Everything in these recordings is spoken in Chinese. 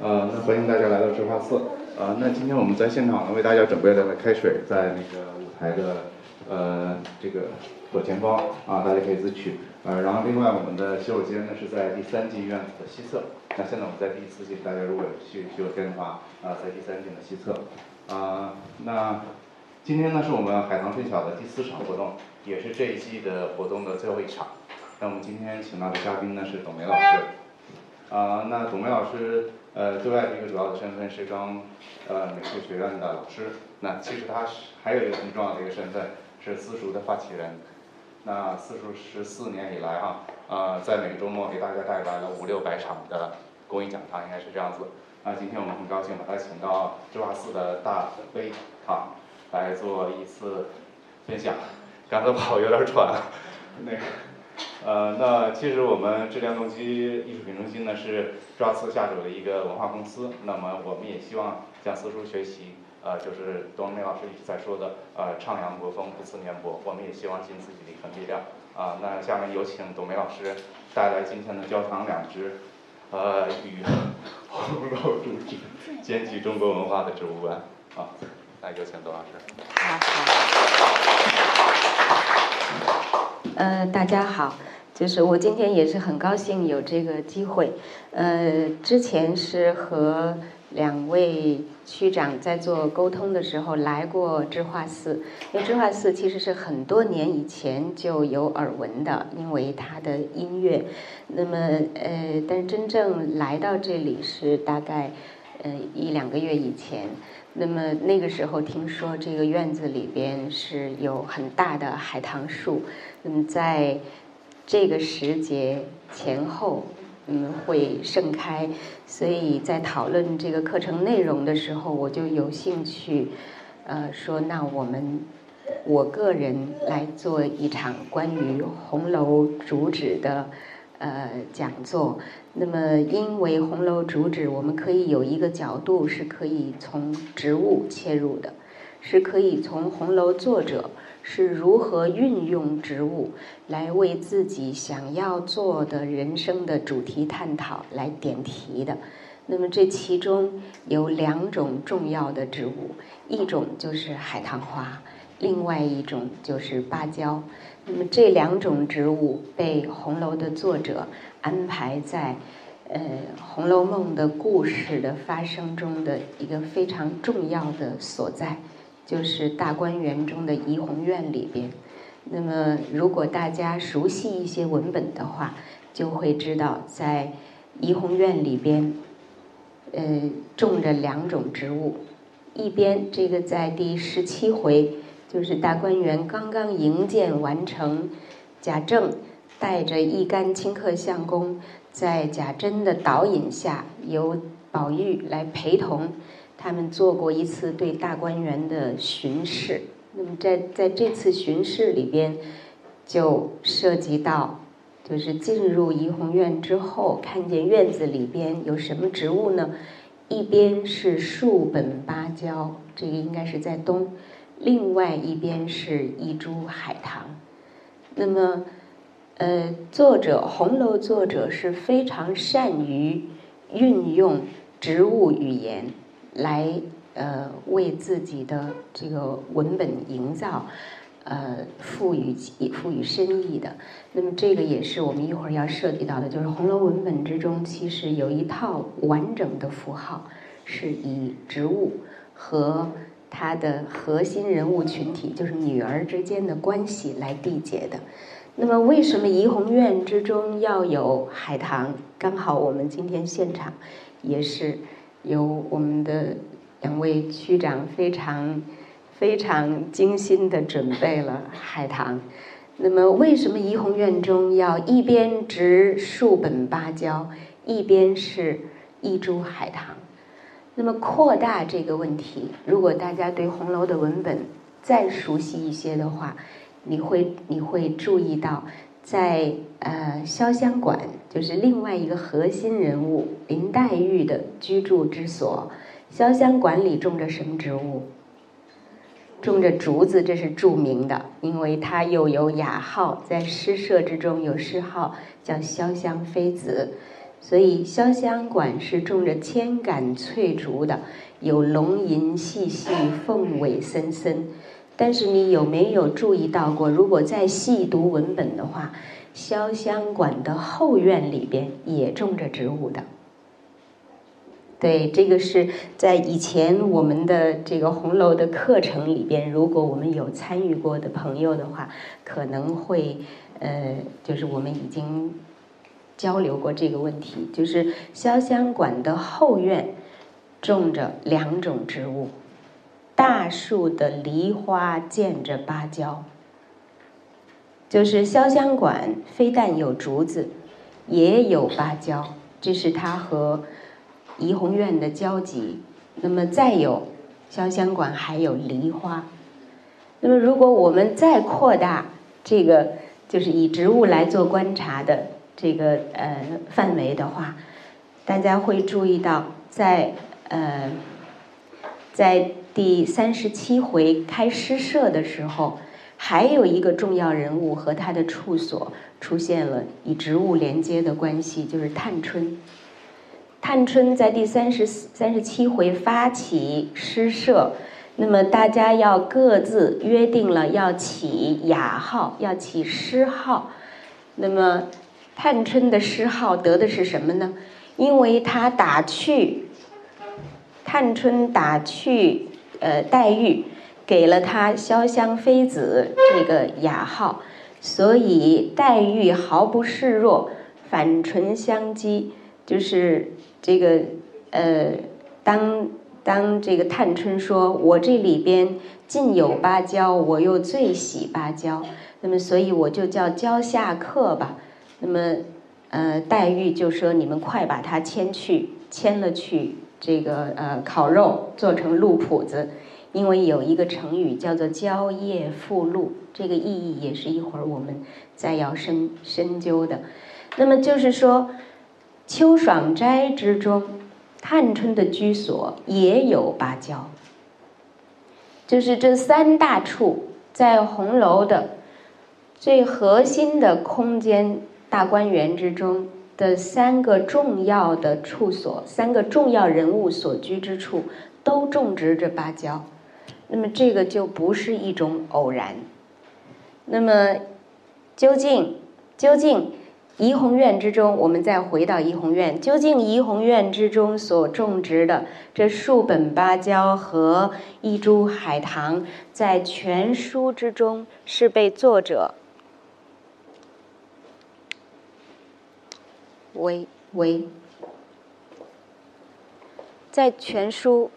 呃，那欢迎大家来到智化寺。呃，那今天我们在现场呢，为大家准备了开水，在那个舞台的呃这个左前方啊，大家可以自取。呃，然后另外我们的洗手间呢是在第三进院子的西侧。那现在我们在第四进，大家如果有去洗手间的话，啊，在第三进的西侧。啊，那今天呢是我们海棠春晓的第四场活动，也是这一季的活动的最后一场。那我们今天请到的嘉宾呢是董梅老师。啊，那董梅老师，呃，对外的一个主要的身份是刚，呃，美术学院的老师。那其实他是还有一个很重要的一个身份，是私塾的发起人。那私塾十四年以来啊，呃，在每个周末给大家带来了五六百场的公益讲堂，应该是这样子。那今天我们很高兴把他请到智化寺的大悲堂来做一次分享。刚才跑有点喘，那个。呃，那其实我们质量动机艺术品中心呢是抓次下手的一个文化公司，那么我们也希望向私塾学习，呃，就是董梅老师一直在说的，呃，徜徉国风，不辞绵薄，我们也希望尽自己的一份力量。啊，那下面有请董梅老师带来今天的焦糖两支，呃，与红楼主旨兼具中国文化的植物观。啊，来有请董老师。好。呃，大家好。就是我今天也是很高兴有这个机会，呃，之前是和两位区长在做沟通的时候来过智化寺，因为智化寺其实是很多年以前就有耳闻的，因为它的音乐，那么呃，但是真正来到这里是大概呃一两个月以前，那么那个时候听说这个院子里边是有很大的海棠树，那么在。这个时节前后，嗯，会盛开，所以在讨论这个课程内容的时候，我就有兴趣，呃，说那我们我个人来做一场关于红楼主旨的呃讲座。那么，因为红楼主旨，我们可以有一个角度是可以从植物切入的，是可以从红楼作者。是如何运用植物来为自己想要做的人生的主题探讨来点题的？那么这其中有两种重要的植物，一种就是海棠花，另外一种就是芭蕉。那么这两种植物被红楼的作者安排在呃《红楼梦》的故事的发生中的一个非常重要的所在。就是大观园中的怡红院里边，那么如果大家熟悉一些文本的话，就会知道在怡红院里边，呃，种着两种植物。一边这个在第十七回，就是大观园刚刚营建完成，贾政带着一干清客相公，在贾珍的导引下，由宝玉来陪同。他们做过一次对大观园的巡视，那么在在这次巡视里边，就涉及到，就是进入怡红院之后，看见院子里边有什么植物呢？一边是树本芭蕉，这个应该是在东；另外一边是一株海棠。那么，呃，作者红楼作者是非常善于运用植物语言。来，呃，为自己的这个文本营造，呃，赋予赋予深意的。那么，这个也是我们一会儿要涉及到的，就是红楼文本之中，其实有一套完整的符号，是以植物和它的核心人物群体，就是女儿之间的关系来缔结的。那么，为什么怡红院之中要有海棠？刚好我们今天现场也是。由我们的两位区长非常非常精心的准备了海棠。那么，为什么怡红院中要一边植数本芭蕉，一边是一株海棠？那么，扩大这个问题，如果大家对红楼的文本再熟悉一些的话，你会你会注意到。在呃潇湘馆，就是另外一个核心人物林黛玉的居住之所。潇湘馆里种着什么植物？种着竹子，这是著名的，因为它又有雅号，在诗社之中有诗号叫潇湘妃子。所以潇湘馆是种着千杆翠竹的，有龙吟细细，凤尾森森。但是你有没有注意到过？如果再细读文本的话，潇湘馆的后院里边也种着植物的。对，这个是在以前我们的这个红楼的课程里边，如果我们有参与过的朋友的话，可能会呃，就是我们已经交流过这个问题，就是潇湘馆的后院种着两种植物。大树的梨花见着芭蕉，就是潇湘馆非但有竹子，也有芭蕉，这是它和怡红院的交集。那么再有，潇湘馆还有梨花。那么如果我们再扩大这个，就是以植物来做观察的这个呃范围的话，大家会注意到，在呃在。第三十七回开诗社的时候，还有一个重要人物和他的处所出现了以植物连接的关系，就是探春。探春在第三十三十七回发起诗社，那么大家要各自约定了要起雅号，要起诗号。那么探春的诗号得的是什么呢？因为她打趣，探春打趣。呃，黛玉给了他“潇湘妃子”这个雅号，所以黛玉毫不示弱，反唇相讥。就是这个呃，当当这个探春说：“我这里边尽有芭蕉，我又最喜芭蕉，那么所以我就叫蕉下客吧。”那么呃，黛玉就说：“你们快把它牵去，牵了去。”这个呃烤肉做成鹿脯子，因为有一个成语叫做“蕉叶附鹿”，这个意义也是一会儿我们再要深深究的。那么就是说，秋爽斋之中，探春的居所也有芭蕉，就是这三大处在红楼的最核心的空间大观园之中。的三个重要的处所，三个重要人物所居之处，都种植着芭蕉。那么这个就不是一种偶然。那么究竟究竟怡红院之中，我们再回到怡红院，究竟怡红院之中所种植的这数本芭蕉和一株海棠，在全书之中是被作者。为为，在全书，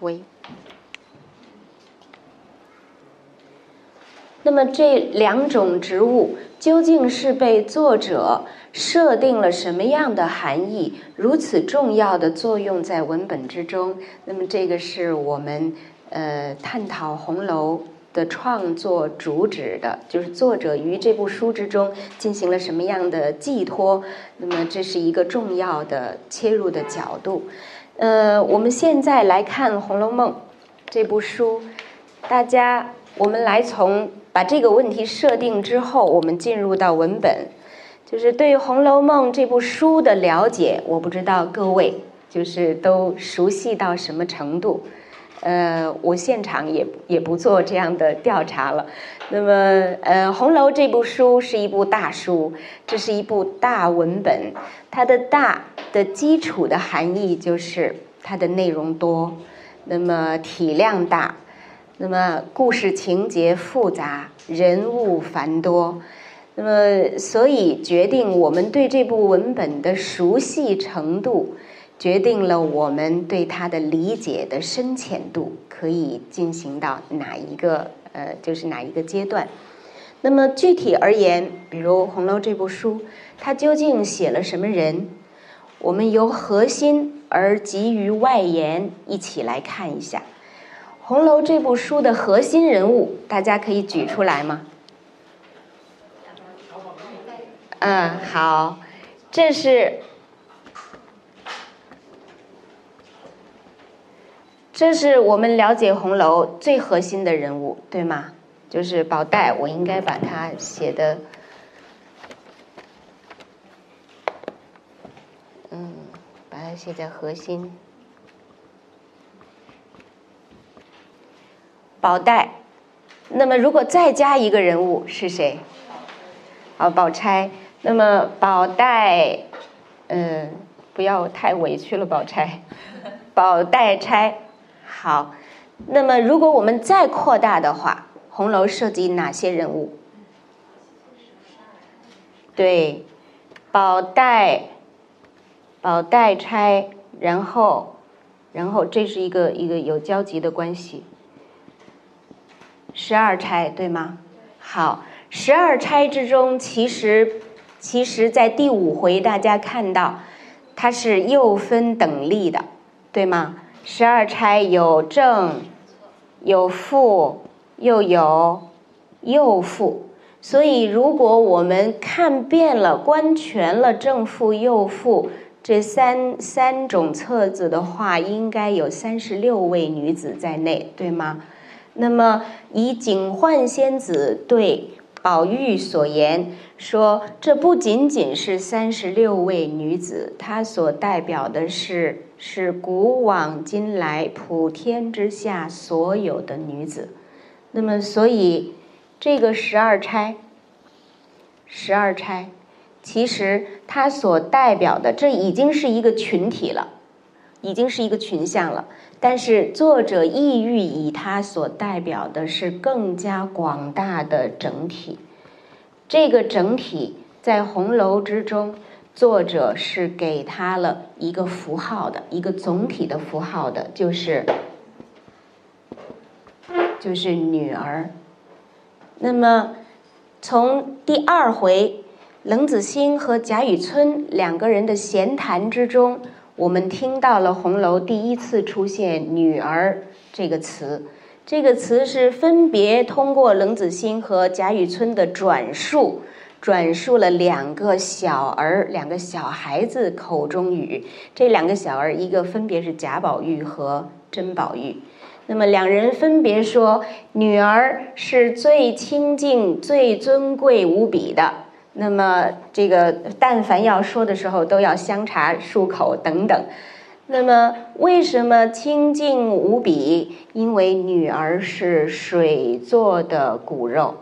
为。那么这两种植物究竟是被作者设定了什么样的含义，如此重要的作用在文本之中？那么这个是我们呃探讨红楼。的创作主旨的，就是作者于这部书之中进行了什么样的寄托？那么这是一个重要的切入的角度。呃，我们现在来看《红楼梦》这部书，大家，我们来从把这个问题设定之后，我们进入到文本，就是对《红楼梦》这部书的了解，我不知道各位就是都熟悉到什么程度。呃，我现场也也不做这样的调查了。那么，呃，《红楼》这部书是一部大书，这是一部大文本。它的大的基础的含义就是它的内容多，那么体量大，那么故事情节复杂，人物繁多。那么，所以决定我们对这部文本的熟悉程度。决定了我们对它的理解的深浅度可以进行到哪一个呃，就是哪一个阶段。那么具体而言，比如《红楼》这部书，它究竟写了什么人？我们由核心而急于外延，一起来看一下《红楼》这部书的核心人物，大家可以举出来吗？嗯，好，这是。这是我们了解红楼最核心的人物，对吗？就是宝黛，我应该把它写的，嗯，把它写在核心。宝黛，那么如果再加一个人物是谁？好，宝钗。那么宝黛，嗯，不要太委屈了，宝钗。宝黛钗，好。那么如果我们再扩大的话，红楼涉及哪些人物？对，宝黛、宝黛钗，然后，然后这是一个一个有交集的关系。十二钗对吗？好，十二钗之中，其实，其实在第五回大家看到，它是又分等立的，对吗？十二钗有正，有副，又有右负。所以，如果我们看遍了、观全了正副、右负这三三种册子的话，应该有三十六位女子在内，对吗？那么，以警幻仙子对宝玉所言说，这不仅仅是三十六位女子，她所代表的是是古往今来普天之下所有的女子。那么，所以这个十二钗，十二钗，其实它所代表的，这已经是一个群体了，已经是一个群像了。但是作者意欲以它所代表的是更加广大的整体，这个整体在红楼之中，作者是给他了一个符号的一个总体的符号的，就是就是女儿。那么从第二回冷子兴和贾雨村两个人的闲谈之中。我们听到了红楼第一次出现“女儿”这个词，这个词是分别通过冷子兴和贾雨村的转述，转述了两个小儿、两个小孩子口中语。这两个小儿，一个分别是贾宝玉和甄宝玉，那么两人分别说：“女儿是最清净、最尊贵无比的。”那么，这个但凡要说的时候，都要香茶漱口等等。那么，为什么清净无比？因为女儿是水做的骨肉，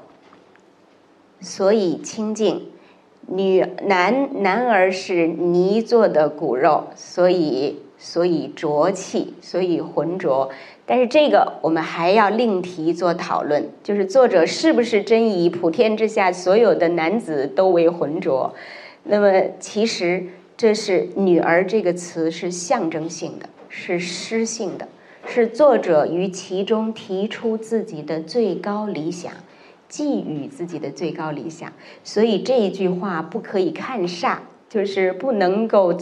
所以清净；女男男儿是泥做的骨肉，所以所以浊气，所以浑浊。但是这个我们还要另题做讨论，就是作者是不是真以普天之下所有的男子都为浑浊？那么其实这是“女儿”这个词是象征性的，是诗性的，是作者于其中提出自己的最高理想，寄予自己的最高理想。所以这一句话不可以看煞，就是不能够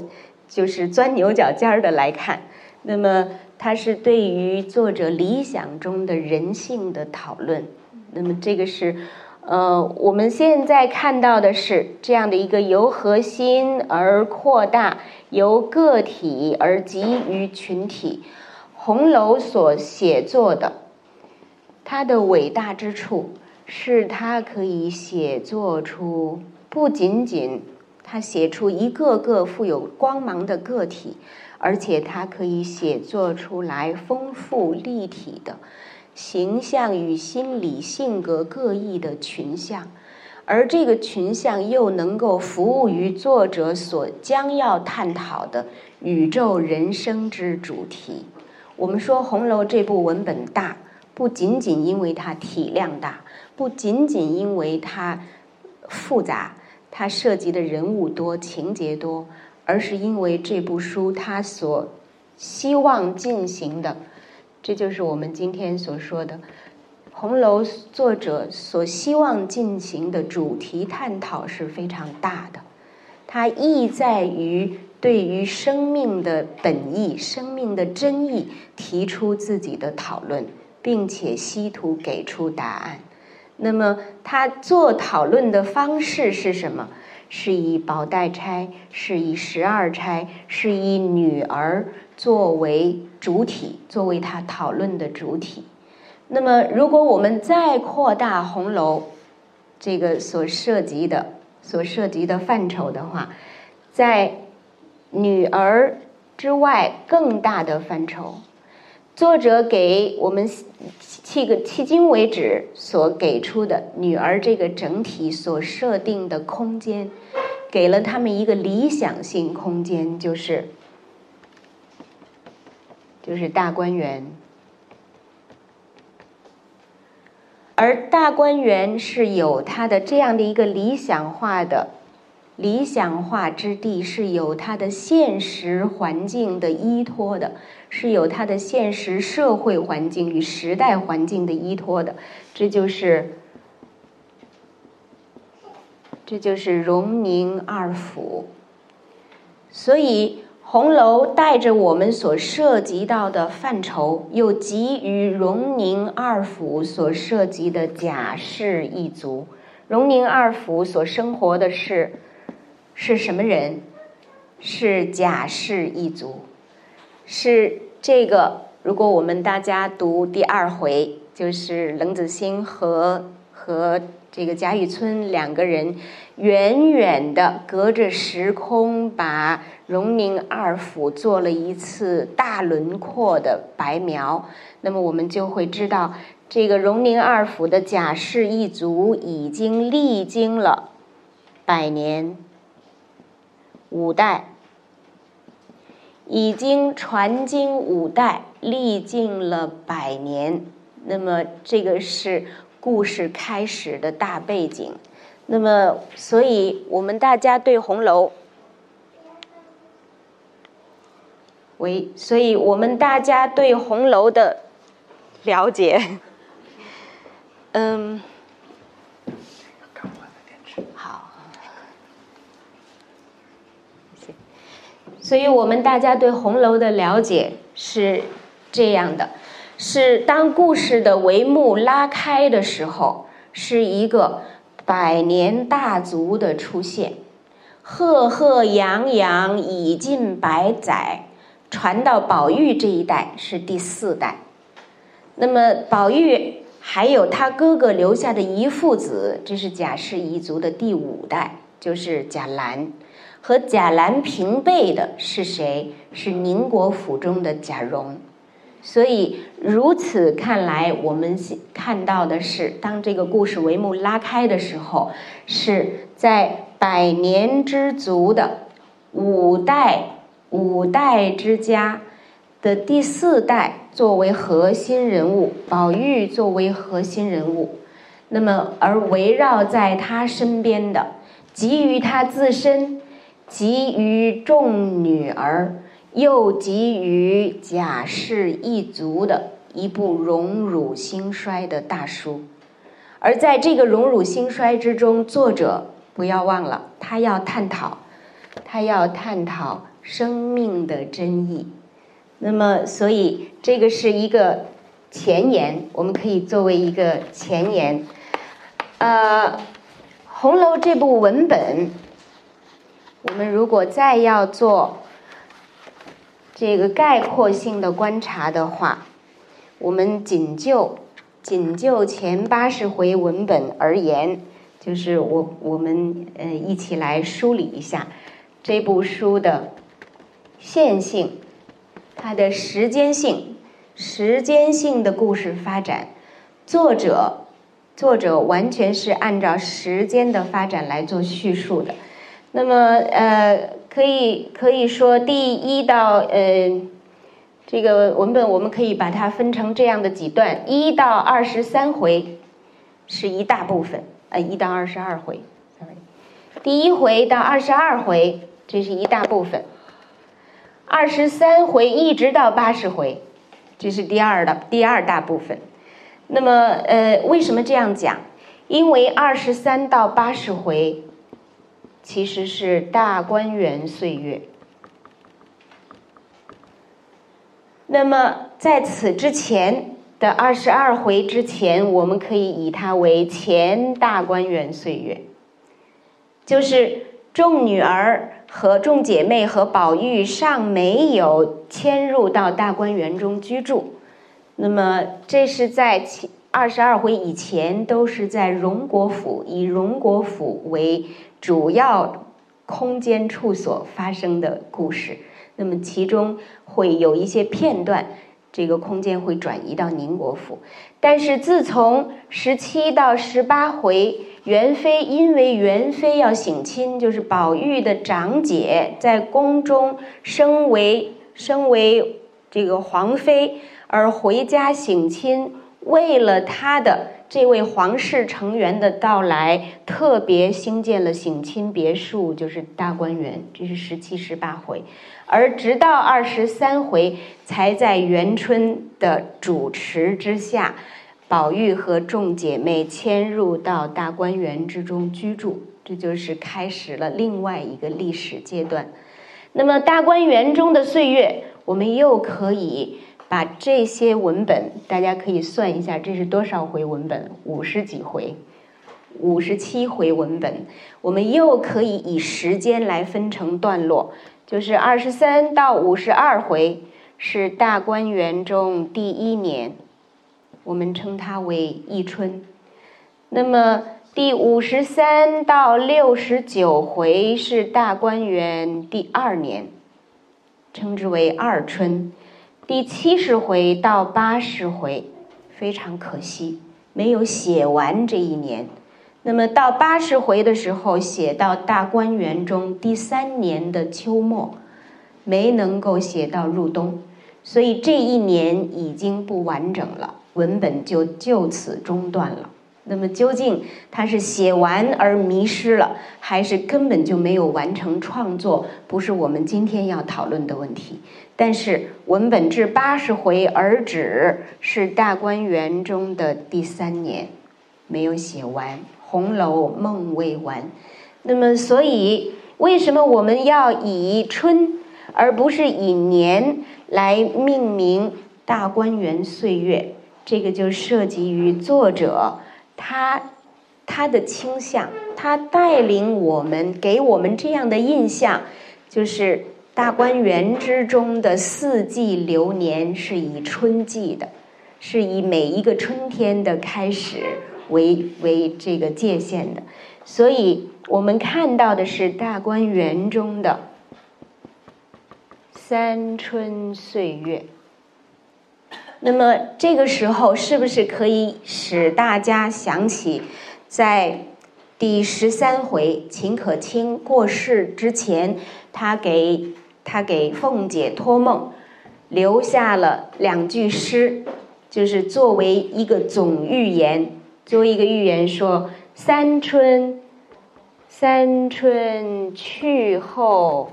就是钻牛角尖儿的来看。那么。它是对于作者理想中的人性的讨论，那么这个是，呃，我们现在看到的是这样的一个由核心而扩大，由个体而集于群体。红楼所写作的，它的伟大之处是他可以写作出不仅仅他写出一个个富有光芒的个体。而且他可以写作出来丰富立体的形象与心理性格各异的群像，而这个群像又能够服务于作者所将要探讨的宇宙人生之主题。我们说《红楼》这部文本大，不仅仅因为它体量大，不仅仅因为它复杂，它涉及的人物多、情节多。而是因为这部书它所希望进行的，这就是我们今天所说的《红楼》作者所希望进行的主题探讨是非常大的。它意在于对于生命的本意、生命的真意提出自己的讨论，并且希图给出答案。那么，他做讨论的方式是什么？是以宝黛钗，是以十二钗，是以女儿作为主体，作为他讨论的主体。那么，如果我们再扩大红楼这个所涉及的、所涉及的范畴的话，在女儿之外更大的范畴，作者给我们迄个迄今为止所给出的女儿这个整体所设定的空间，给了他们一个理想性空间，就是就是大观园。而大观园是有它的这样的一个理想化的。理想化之地是有它的现实环境的依托的，是有它的现实社会环境与时代环境的依托的，这就是，这就是荣宁二府。所以红楼带着我们所涉及到的范畴，又基于荣宁二府所涉及的贾氏一族，荣宁二府所生活的是。是什么人？是贾氏一族，是这个。如果我们大家读第二回，就是冷子兴和和这个贾雨村两个人远远的隔着时空，把荣宁二府做了一次大轮廓的白描，那么我们就会知道，这个荣宁二府的贾氏一族已经历经了百年。五代已经传经五代，历尽了百年。那么，这个是故事开始的大背景。那么，所以我们大家对红楼，为，所以我们大家对红楼的了解，嗯。所以我们大家对红楼的了解是这样的：是当故事的帷幕拉开的时候，是一个百年大族的出现，赫赫扬扬已近百载，传到宝玉这一代是第四代。那么宝玉还有他哥哥留下的遗父子，这是贾氏一族的第五代，就是贾兰。和贾兰平辈的是谁？是宁国府中的贾蓉。所以如此看来，我们看到的是，当这个故事帷幕拉开的时候，是在百年之族的五代五代之家的第四代作为核心人物，宝玉作为核心人物。那么，而围绕在他身边的，基于他自身。集于众女儿，又集于贾氏一族的一部荣辱兴衰的大书，而在这个荣辱兴衰之中，作者不要忘了，他要探讨，他要探讨生命的真意。那么，所以这个是一个前言，我们可以作为一个前言。呃，《红楼》这部文本。我们如果再要做这个概括性的观察的话，我们仅就仅就前八十回文本而言，就是我我们呃一起来梳理一下这部书的线性，它的时间性，时间性的故事发展，作者作者完全是按照时间的发展来做叙述的。那么，呃，可以可以说，第一到呃，这个文本我们可以把它分成这样的几段：一到二十三回是一大部分，呃，一到二十二回，sorry，第一回到二十二回这是一大部分，二十三回一直到八十回，这是第二的第二大部分。那么，呃，为什么这样讲？因为二十三到八十回。其实是大观园岁月。那么在此之前的二十二回之前，我们可以以它为前大观园岁月，就是众女儿和众姐妹和宝玉尚没有迁入到大观园中居住，那么这是在前二十二回以前，都是在荣国府，以荣国府为主要空间处所发生的故事。那么其中会有一些片段，这个空间会转移到宁国府。但是自从十七到十八回，元妃因为元妃要省亲，就是宝玉的长姐在宫中升为升为这个皇妃。而回家省亲，为了她的这位皇室成员的到来，特别兴建了省亲别墅，就是大观园。这是十七、十八回，而直到二十三回，才在元春的主持之下，宝玉和众姐妹迁入到大观园之中居住。这就是开始了另外一个历史阶段。那么大观园中的岁月，我们又可以。把这些文本，大家可以算一下，这是多少回文本？五十几回，五十七回文本。我们又可以以时间来分成段落，就是二十三到五十二回是大观园中第一年，我们称它为一春。那么第五十三到六十九回是大观园第二年，称之为二春。第七十回到八十回，非常可惜，没有写完这一年。那么到八十回的时候，写到大观园中第三年的秋末，没能够写到入冬，所以这一年已经不完整了，文本就就此中断了。那么究竟他是写完而迷失了，还是根本就没有完成创作？不是我们今天要讨论的问题。但是文本至八十回而止，是大观园中的第三年，没有写完，《红楼梦》未完。那么，所以为什么我们要以春而不是以年来命名大观园岁月？这个就涉及于作者。他他的倾向，他带领我们，给我们这样的印象，就是大观园之中的四季流年是以春季的，是以每一个春天的开始为为这个界限的，所以我们看到的是大观园中的三春岁月。那么这个时候是不是可以使大家想起，在第十三回秦可卿过世之前，他给他给凤姐托梦，留下了两句诗，就是作为一个总预言，作为一个预言说：“三春，三春去后，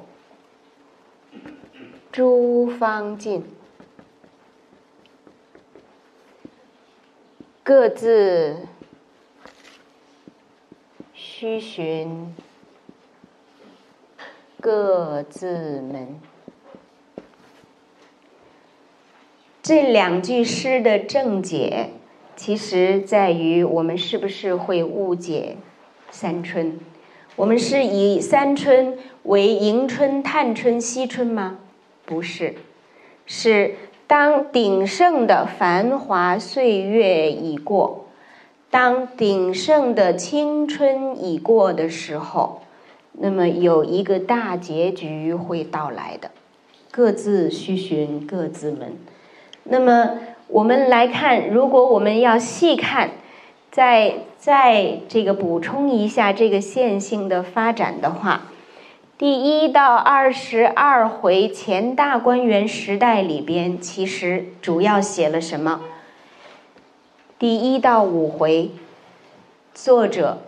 诸芳尽。”各自须寻各自门。这两句诗的正解，其实在于我们是不是会误解三春？我们是以三春为迎春、探春、惜春吗？不是，是。当鼎盛的繁华岁月已过，当鼎盛的青春已过的时候，那么有一个大结局会到来的，各自须寻各自门。那么我们来看，如果我们要细看，再再这个补充一下这个线性的发展的话。第一到二十二回前大观园时代里边，其实主要写了什么？第一到五回，作者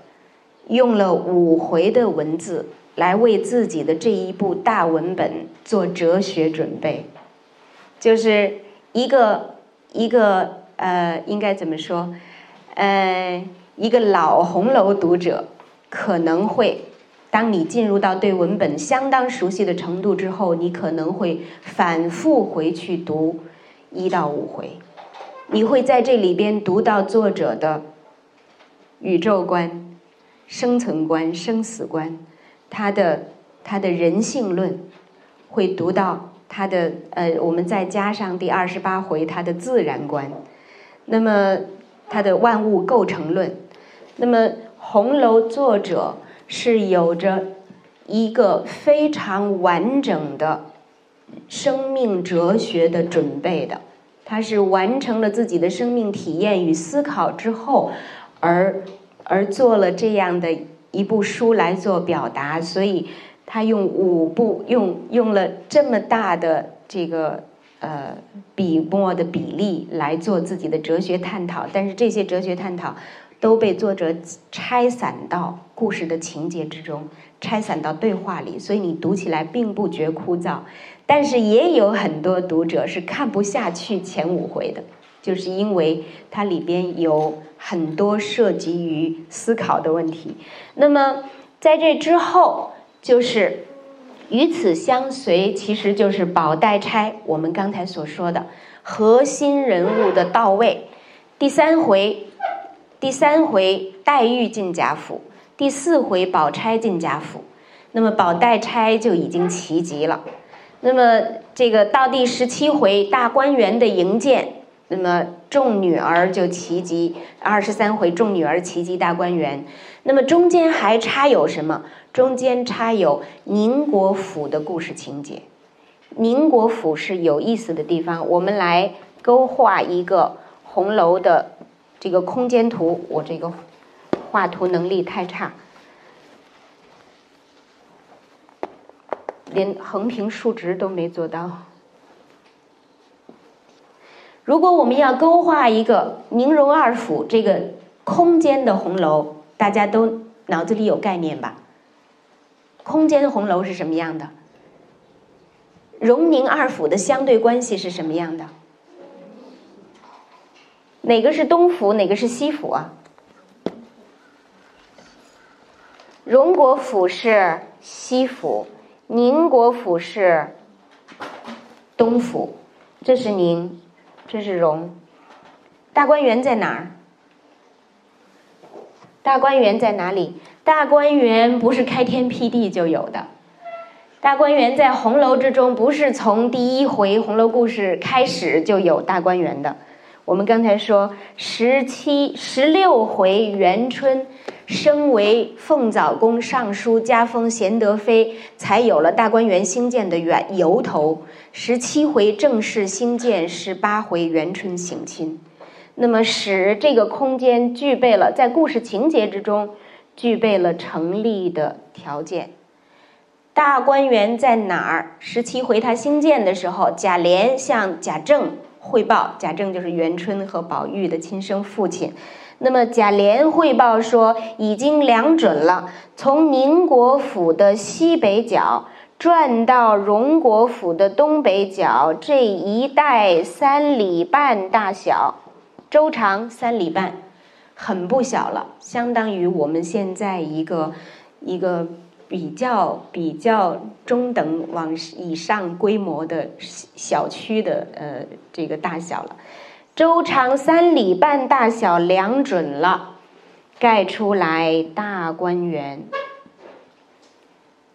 用了五回的文字来为自己的这一部大文本做哲学准备，就是一个一个呃，应该怎么说？呃，一个老红楼读者可能会。当你进入到对文本相当熟悉的程度之后，你可能会反复回去读一到五回，你会在这里边读到作者的宇宙观、生存观、生死观，他的他的人性论，会读到他的呃，我们再加上第二十八回他的自然观，那么他的万物构成论，那么红楼作者是有着一个非常完整的生命哲学的准备的，他是完成了自己的生命体验与思考之后，而而做了这样的一部书来做表达，所以。他用五部用用了这么大的这个呃笔墨的比例来做自己的哲学探讨，但是这些哲学探讨都被作者拆散到故事的情节之中，拆散到对话里，所以你读起来并不觉枯燥。但是也有很多读者是看不下去前五回的，就是因为它里边有很多涉及于思考的问题。那么在这之后。就是与此相随，其实就是宝黛钗。我们刚才所说的核心人物的到位。第三回，第三回黛玉进贾府，第四回宝钗进贾府。那么宝黛钗就已经齐集了。那么这个到第十七回大观园的营建，那么众女儿就齐集。二十三回众女儿齐集大观园。那么中间还插有什么？中间插有宁国府的故事情节。宁国府是有意思的地方，我们来勾画一个红楼的这个空间图。我这个画图能力太差，连横平竖直都没做到。如果我们要勾画一个宁荣二府这个空间的红楼。大家都脑子里有概念吧？空间红楼是什么样的？荣宁二府的相对关系是什么样的？哪个是东府，哪个是西府啊？荣国府是西府，宁国府是东府。这是宁，这是荣。大观园在哪儿？大观园在哪里？大观园不是开天辟地就有的，大观园在红楼之中不是从第一回红楼故事开始就有大观园的。我们刚才说十七、十六回元春升为凤藻宫尚书，加封贤德妃，才有了大观园兴建的源由头。十七回正式兴建，十八回元春省亲。那么使这个空间具备了在故事情节之中具备了成立的条件。大观园在哪儿？十七回他兴建的时候，贾琏向贾政汇报，贾政就是元春和宝玉的亲生父亲。那么贾琏汇报说，已经量准了，从宁国府的西北角转到荣国府的东北角这一带三里半大小。周长三里半，很不小了，相当于我们现在一个一个比较比较中等往以上规模的小区的呃这个大小了。周长三里半大小量准了，盖出来大观园。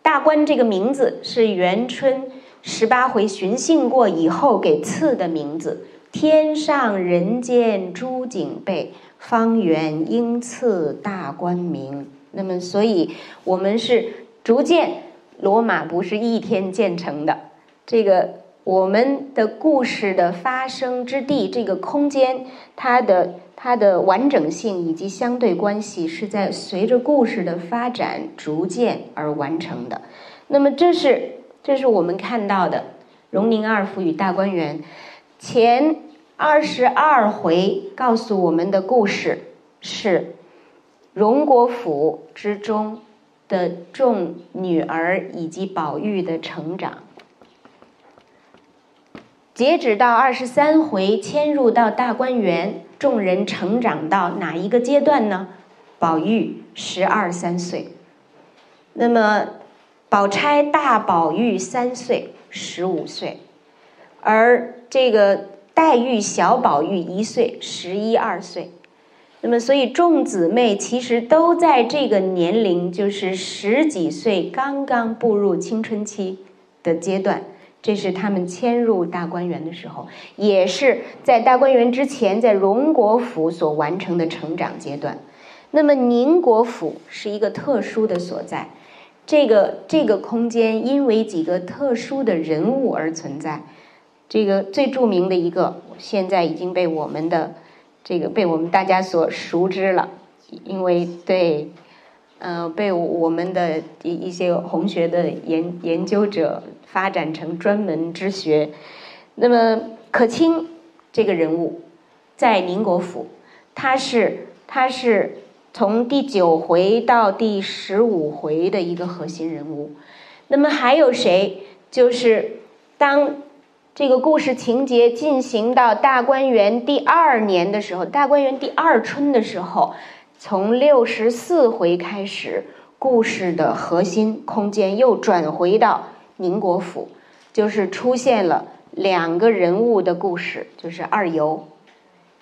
大观这个名字是元春十八回巡幸过以后给赐的名字。天上人间诸景备，方圆应赐大观名。那么，所以我们是逐渐，罗马不是一天建成的。这个我们的故事的发生之地，这个空间，它的它的完整性以及相对关系，是在随着故事的发展逐渐而完成的。那么，这是这是我们看到的荣宁二府与大观园。前二十二回告诉我们的故事是荣国府之中的众女儿以及宝玉的成长。截止到二十三回迁入到大观园，众人成长到哪一个阶段呢？宝玉十二三岁，那么宝钗大宝玉三岁，十五岁。而这个黛玉小宝玉一岁，十一二岁，那么所以众姊妹其实都在这个年龄，就是十几岁，刚刚步入青春期的阶段，这是他们迁入大观园的时候，也是在大观园之前，在荣国府所完成的成长阶段。那么宁国府是一个特殊的所在，这个这个空间因为几个特殊的人物而存在。这个最著名的一个，现在已经被我们的这个被我们大家所熟知了，因为对。呃，被我们的一一些红学的研研究者发展成专门之学。那么可卿这个人物，在宁国府，他是他是从第九回到第十五回的一个核心人物。那么还有谁？就是当这个故事情节进行到大观园第二年的时候，大观园第二春的时候。从六十四回开始，故事的核心空间又转回到宁国府，就是出现了两个人物的故事，就是二尤、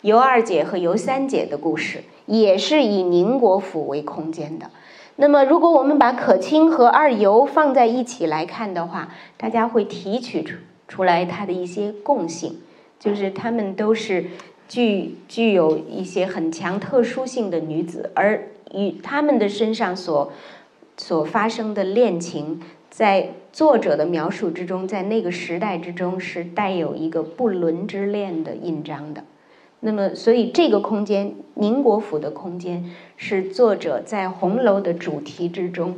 尤二姐和尤三姐的故事，也是以宁国府为空间的。那么，如果我们把可卿和二尤放在一起来看的话，大家会提取出出来它的一些共性，就是他们都是。具具有一些很强特殊性的女子，而与她们的身上所所发生的恋情，在作者的描述之中，在那个时代之中是带有一个不伦之恋的印章的。那么，所以这个空间，宁国府的空间，是作者在红楼的主题之中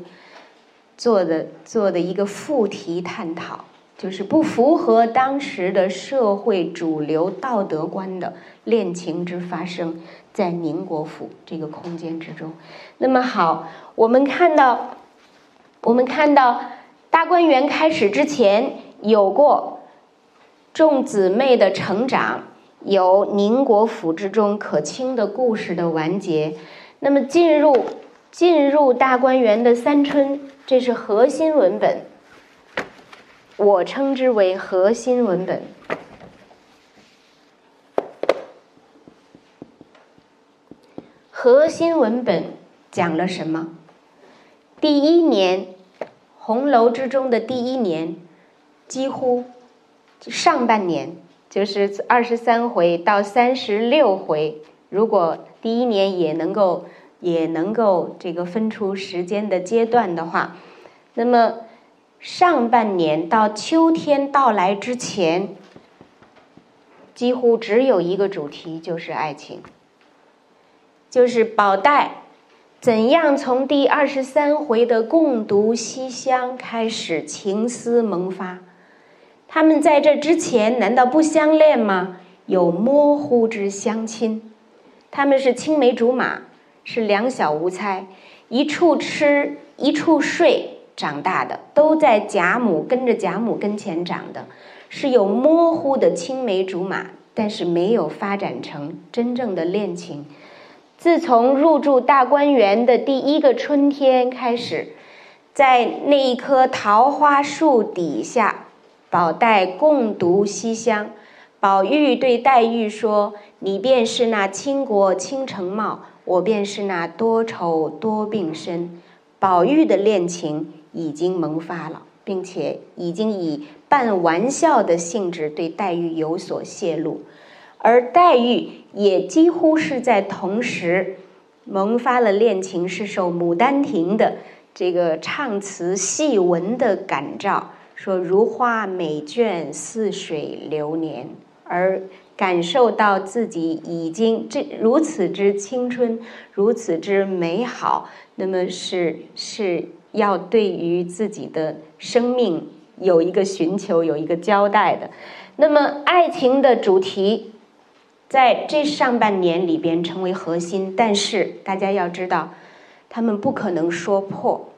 做的做的一个副题探讨。就是不符合当时的社会主流道德观的恋情之发生，在宁国府这个空间之中。那么好，我们看到，我们看到大观园开始之前有过众姊妹的成长，有宁国府之中可卿的故事的完结。那么进入进入大观园的三春，这是核心文本。我称之为核心文本。核心文本讲了什么？第一年，红楼之中的第一年，几乎上半年就是二十三回到三十六回。如果第一年也能够也能够这个分出时间的阶段的话，那么。上半年到秋天到来之前，几乎只有一个主题，就是爱情，就是宝黛怎样从第二十三回的共读西厢开始情思萌发。他们在这之前难道不相恋吗？有模糊之相亲，他们是青梅竹马，是两小无猜，一处吃一处睡。长大的都在贾母跟着贾母跟前长的，是有模糊的青梅竹马，但是没有发展成真正的恋情。自从入住大观园的第一个春天开始，在那一棵桃花树底下，宝黛共读西厢，宝玉对黛玉说：“你便是那倾国倾城貌，我便是那多愁多病身。”宝玉的恋情。已经萌发了，并且已经以半玩笑的性质对黛玉有所泄露，而黛玉也几乎是在同时萌发了恋情，是受《牡丹亭》的这个唱词戏文的感召，说如花美眷，似水流年，而感受到自己已经这如此之青春，如此之美好，那么是是。要对于自己的生命有一个寻求，有一个交代的。那么，爱情的主题在这上半年里边成为核心，但是大家要知道，他们不可能说破。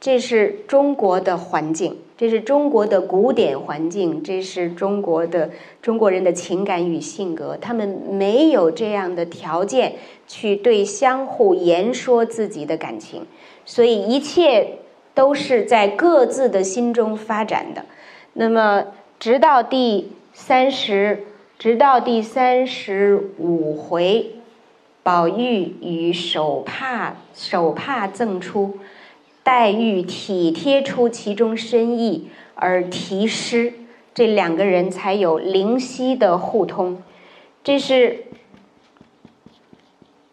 这是中国的环境，这是中国的古典环境，这是中国的中国人的情感与性格，他们没有这样的条件去对相互言说自己的感情。所以一切都是在各自的心中发展的。那么，直到第三十，直到第三十五回，宝玉与手帕手帕赠出，黛玉体贴出其中深意，而题诗，这两个人才有灵犀的互通。这是，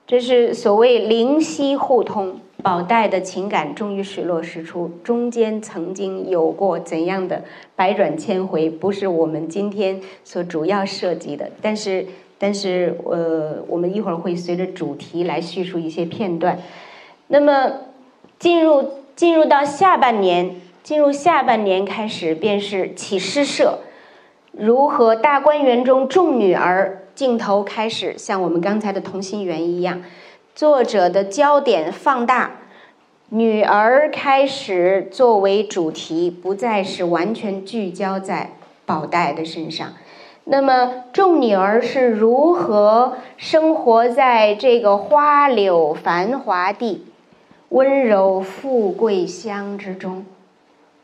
这是所谓灵犀互通。宝黛的情感终于水落石出，中间曾经有过怎样的百转千回，不是我们今天所主要涉及的。但是，但是，呃，我们一会儿会随着主题来叙述一些片段。那么，进入进入到下半年，进入下半年开始便是起诗社，如何大观园中众女儿，镜头开始像我们刚才的同心圆一样。作者的焦点放大，女儿开始作为主题，不再是完全聚焦在宝黛的身上。那么，众女儿是如何生活在这个花柳繁华地、温柔富贵乡之中？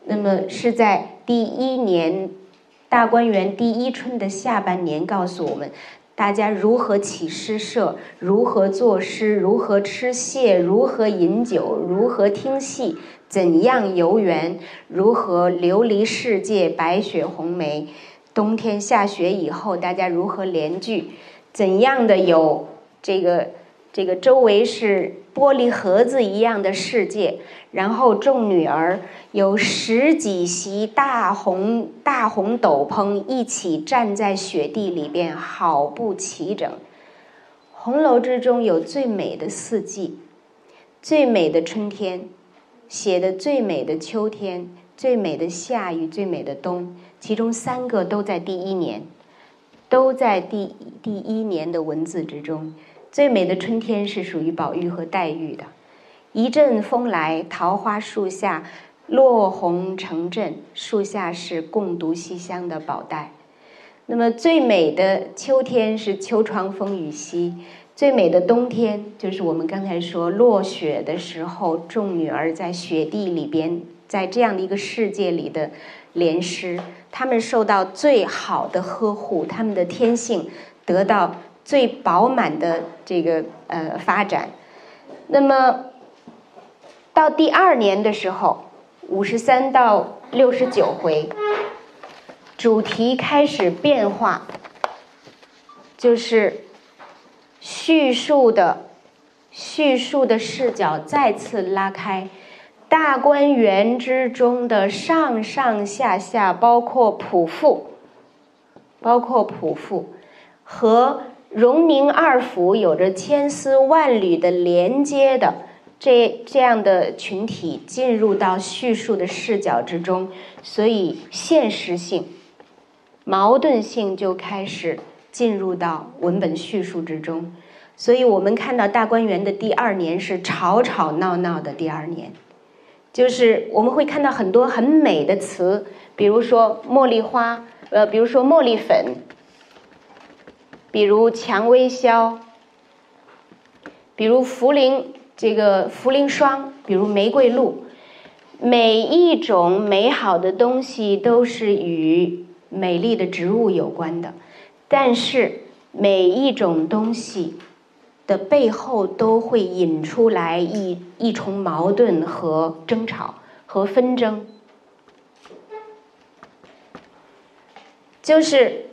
那么，是在第一年大观园第一春的下半年，告诉我们。大家如何起诗社？如何作诗？如何吃蟹？如何饮酒？如何听戏？怎样游园？如何流离世界？白雪红梅，冬天下雪以后，大家如何联聚？怎样的有这个？这个周围是玻璃盒子一样的世界，然后众女儿有十几袭大红大红斗篷，一起站在雪地里边，好不齐整。红楼之中有最美的四季，最美的春天，写的最美的秋天，最美的夏与最美的冬，其中三个都在第一年，都在第第一年的文字之中。最美的春天是属于宝玉和黛玉的，一阵风来，桃花树下落红成阵，树下是共读西厢的宝黛。那么最美的秋天是秋窗风雨夕，最美的冬天就是我们刚才说落雪的时候，众女儿在雪地里边，在这样的一个世界里的联诗，她们受到最好的呵护，她们的天性得到。最饱满的这个呃发展，那么到第二年的时候，五十三到六十九回，主题开始变化，就是叙述的叙述的视角再次拉开，大观园之中的上上下下，包括仆妇，包括仆妇和。荣宁二府有着千丝万缕的连接的这这样的群体进入到叙述的视角之中，所以现实性、矛盾性就开始进入到文本叙述之中。所以我们看到大观园的第二年是吵吵闹闹的第二年，就是我们会看到很多很美的词，比如说茉莉花，呃，比如说茉莉粉。比如蔷薇消，比如茯苓这个茯苓霜，比如玫瑰露，每一种美好的东西都是与美丽的植物有关的，但是每一种东西的背后都会引出来一一重矛盾和争吵和纷争，就是。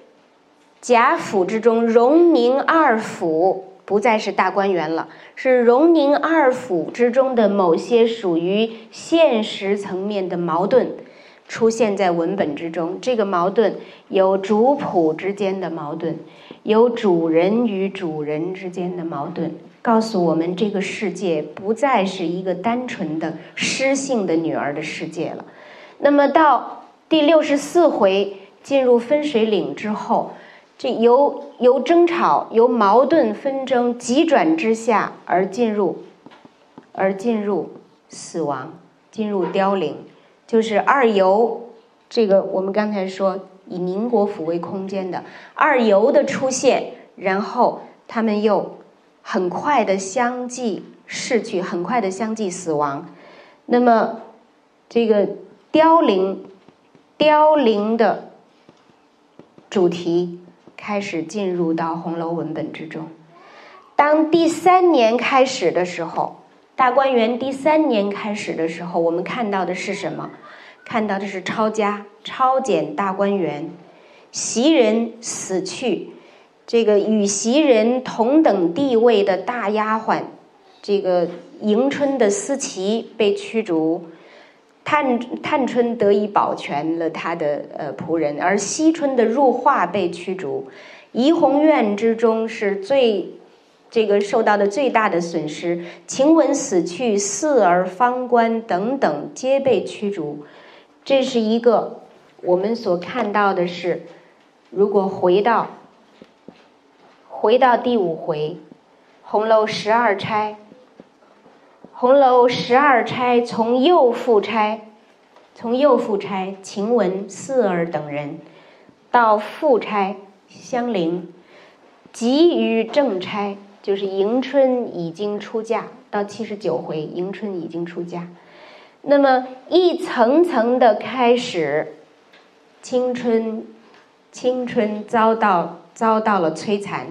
贾府之中，荣宁二府不再是大观园了，是荣宁二府之中的某些属于现实层面的矛盾出现在文本之中。这个矛盾有主仆之间的矛盾，有主人与主人之间的矛盾，告诉我们这个世界不再是一个单纯的诗性的女儿的世界了。那么到第六十四回进入分水岭之后。这由由争吵、由矛盾纷争急转之下而进入，而进入死亡，进入凋零，就是二游。这个我们刚才说以宁国府为空间的二游的出现，然后他们又很快的相继逝去，很快的相继死亡。那么这个凋零、凋零的主题。开始进入到红楼文本之中。当第三年开始的时候，大观园第三年开始的时候，我们看到的是什么？看到的是抄家，抄检大观园，袭人死去，这个与袭人同等地位的大丫鬟，这个迎春的思琪被驱逐，探探春得以保全了他的呃仆人，而惜春的入画被驱逐，怡红院之中是最。这个受到的最大的损失，晴雯死去，四儿方官等等皆被驱逐。这是一个我们所看到的是，如果回到回到第五回，红楼十二钗，红楼十二钗从右副钗，从右副钗晴雯、四儿等人，到副钗香菱，及于正钗。就是迎春已经出嫁，到七十九回，迎春已经出嫁。那么一层层的开始，青春，青春遭到遭到了摧残，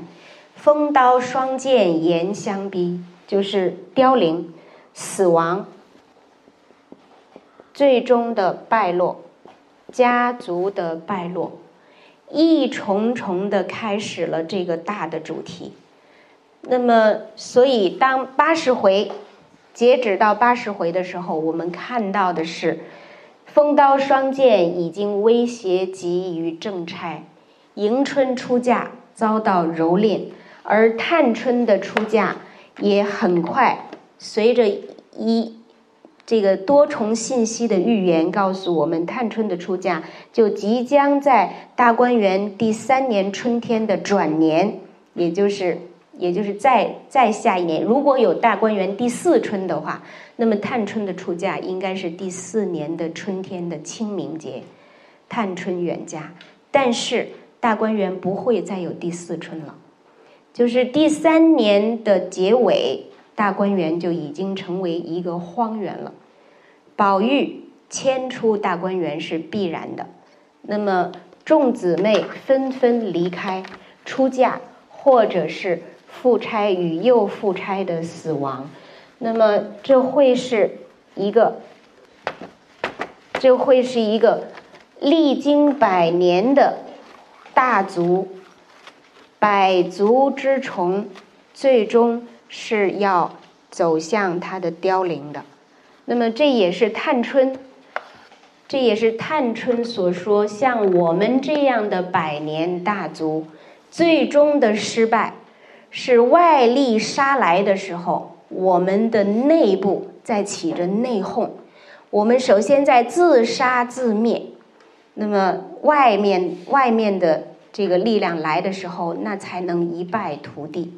风刀霜剑严相逼，就是凋零、死亡，最终的败落，家族的败落，一重重的开始了这个大的主题。那么，所以当八十回截止到八十回的时候，我们看到的是，风刀霜剑已经威胁及于正钗，迎春出嫁遭到蹂躏，而探春的出嫁也很快随着一这个多重信息的预言告诉我们，探春的出嫁就即将在大观园第三年春天的转年，也就是。也就是再再下一年，如果有大观园第四春的话，那么探春的出嫁应该是第四年的春天的清明节，探春远嫁。但是大观园不会再有第四春了，就是第三年的结尾，大观园就已经成为一个荒原了。宝玉迁出大观园是必然的，那么众姊妹纷纷离开出嫁，或者是。夫差与幼夫差的死亡，那么这会是一个，这会是一个历经百年的大族，百足之虫，最终是要走向它的凋零的。那么这也是探春，这也是探春所说，像我们这样的百年大族，最终的失败。是外力杀来的时候，我们的内部在起着内讧。我们首先在自杀自灭，那么外面外面的这个力量来的时候，那才能一败涂地。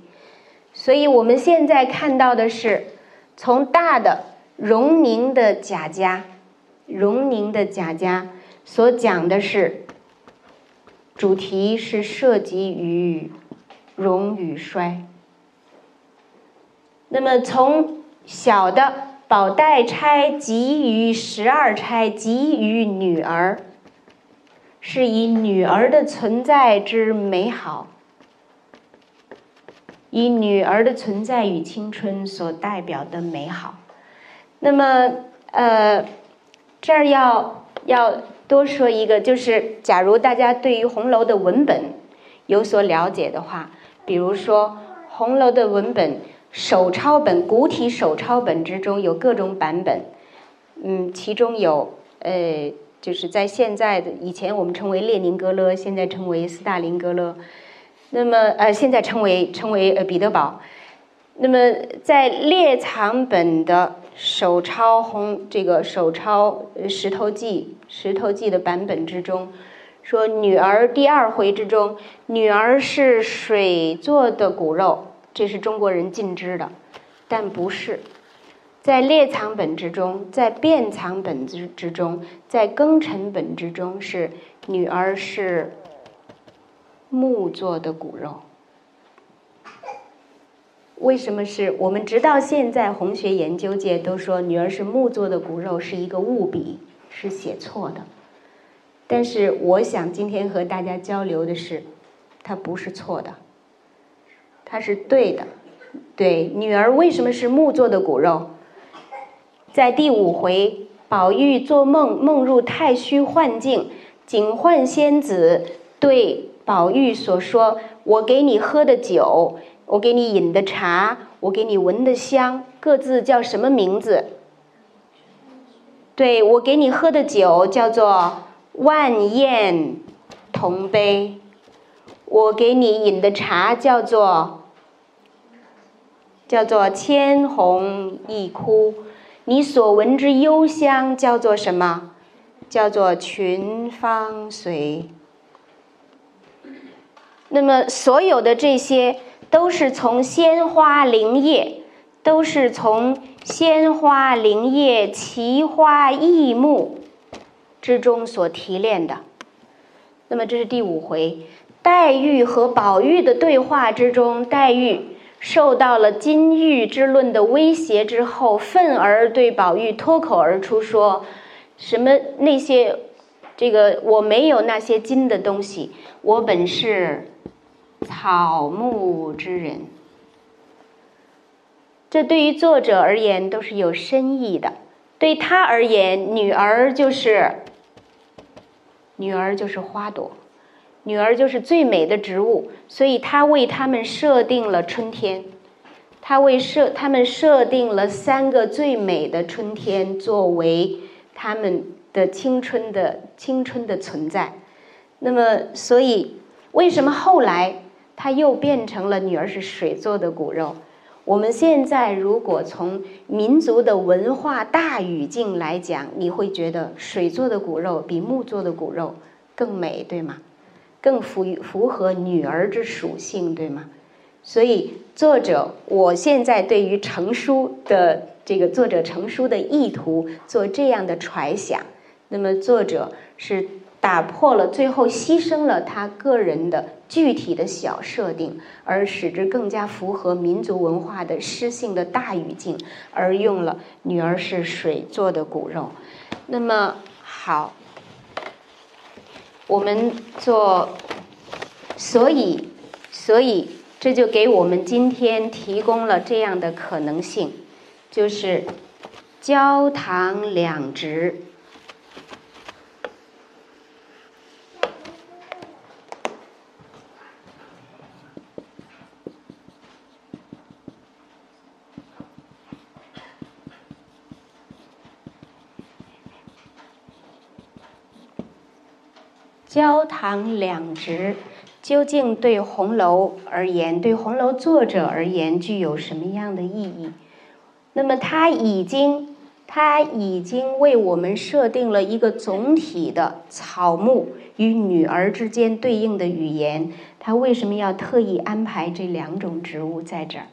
所以我们现在看到的是，从大的荣宁的贾家，荣宁的贾家所讲的是，主题是涉及于。荣与衰。那么从小的宝黛钗给予十二钗给予女儿，是以女儿的存在之美好，以女儿的存在与青春所代表的美好。那么，呃，这儿要要多说一个，就是假如大家对于红楼的文本有所了解的话。比如说，红楼的文本手抄本、古体手抄本之中有各种版本，嗯，其中有呃，就是在现在的以前我们称为列宁格勒，现在称为斯大林格勒，那么呃，现在称为称为呃彼得堡。那么在列藏本的手抄红这个手抄《石头记》《石头记》的版本之中。说女儿第二回之中，女儿是水做的骨肉，这是中国人尽知的，但不是在列藏本之中，在变藏本之之中，在庚辰本之中是女儿是木做的骨肉。为什么是我们直到现在红学研究界都说女儿是木做的骨肉是一个误笔，是写错的。但是我想今天和大家交流的是，它不是错的，它是对的。对，女儿为什么是木做的骨肉？在第五回宝玉做梦，梦入太虚幻境，警幻仙子对宝玉所说：“我给你喝的酒，我给你饮的茶，我给你闻的香，各自叫什么名字？”对我给你喝的酒叫做万宴同杯，我给你饮的茶叫做。叫做千红一枯，你所闻之幽香叫做什么？叫做群芳随。那么所有的这些都是从鲜花灵叶，都是从鲜花灵叶奇花异木之中所提炼的。那么这是第五回，黛玉和宝玉的对话之中，黛玉。受到了金玉之论的威胁之后，愤而对宝玉脱口而出说：“什么那些，这个我没有那些金的东西，我本是草木之人。”这对于作者而言都是有深意的。对他而言，女儿就是女儿就是花朵。女儿就是最美的植物，所以他为他们设定了春天，他为设他们设定了三个最美的春天作为他们的青春的青春的存在。那么，所以为什么后来他又变成了女儿是水做的骨肉？我们现在如果从民族的文化大语境来讲，你会觉得水做的骨肉比木做的骨肉更美，对吗？更符符合女儿之属性，对吗？所以作者，我现在对于成书的这个作者成书的意图做这样的揣想。那么作者是打破了，最后牺牲了他个人的具体的小设定，而使之更加符合民族文化的诗性的大语境，而用了“女儿是水做的骨肉”。那么好。我们做，所以，所以这就给我们今天提供了这样的可能性，就是焦糖两值。焦糖两直，究竟对红楼而言，对红楼作者而言，具有什么样的意义？那么，他已经，他已经为我们设定了一个总体的草木与女儿之间对应的语言。他为什么要特意安排这两种植物在这儿？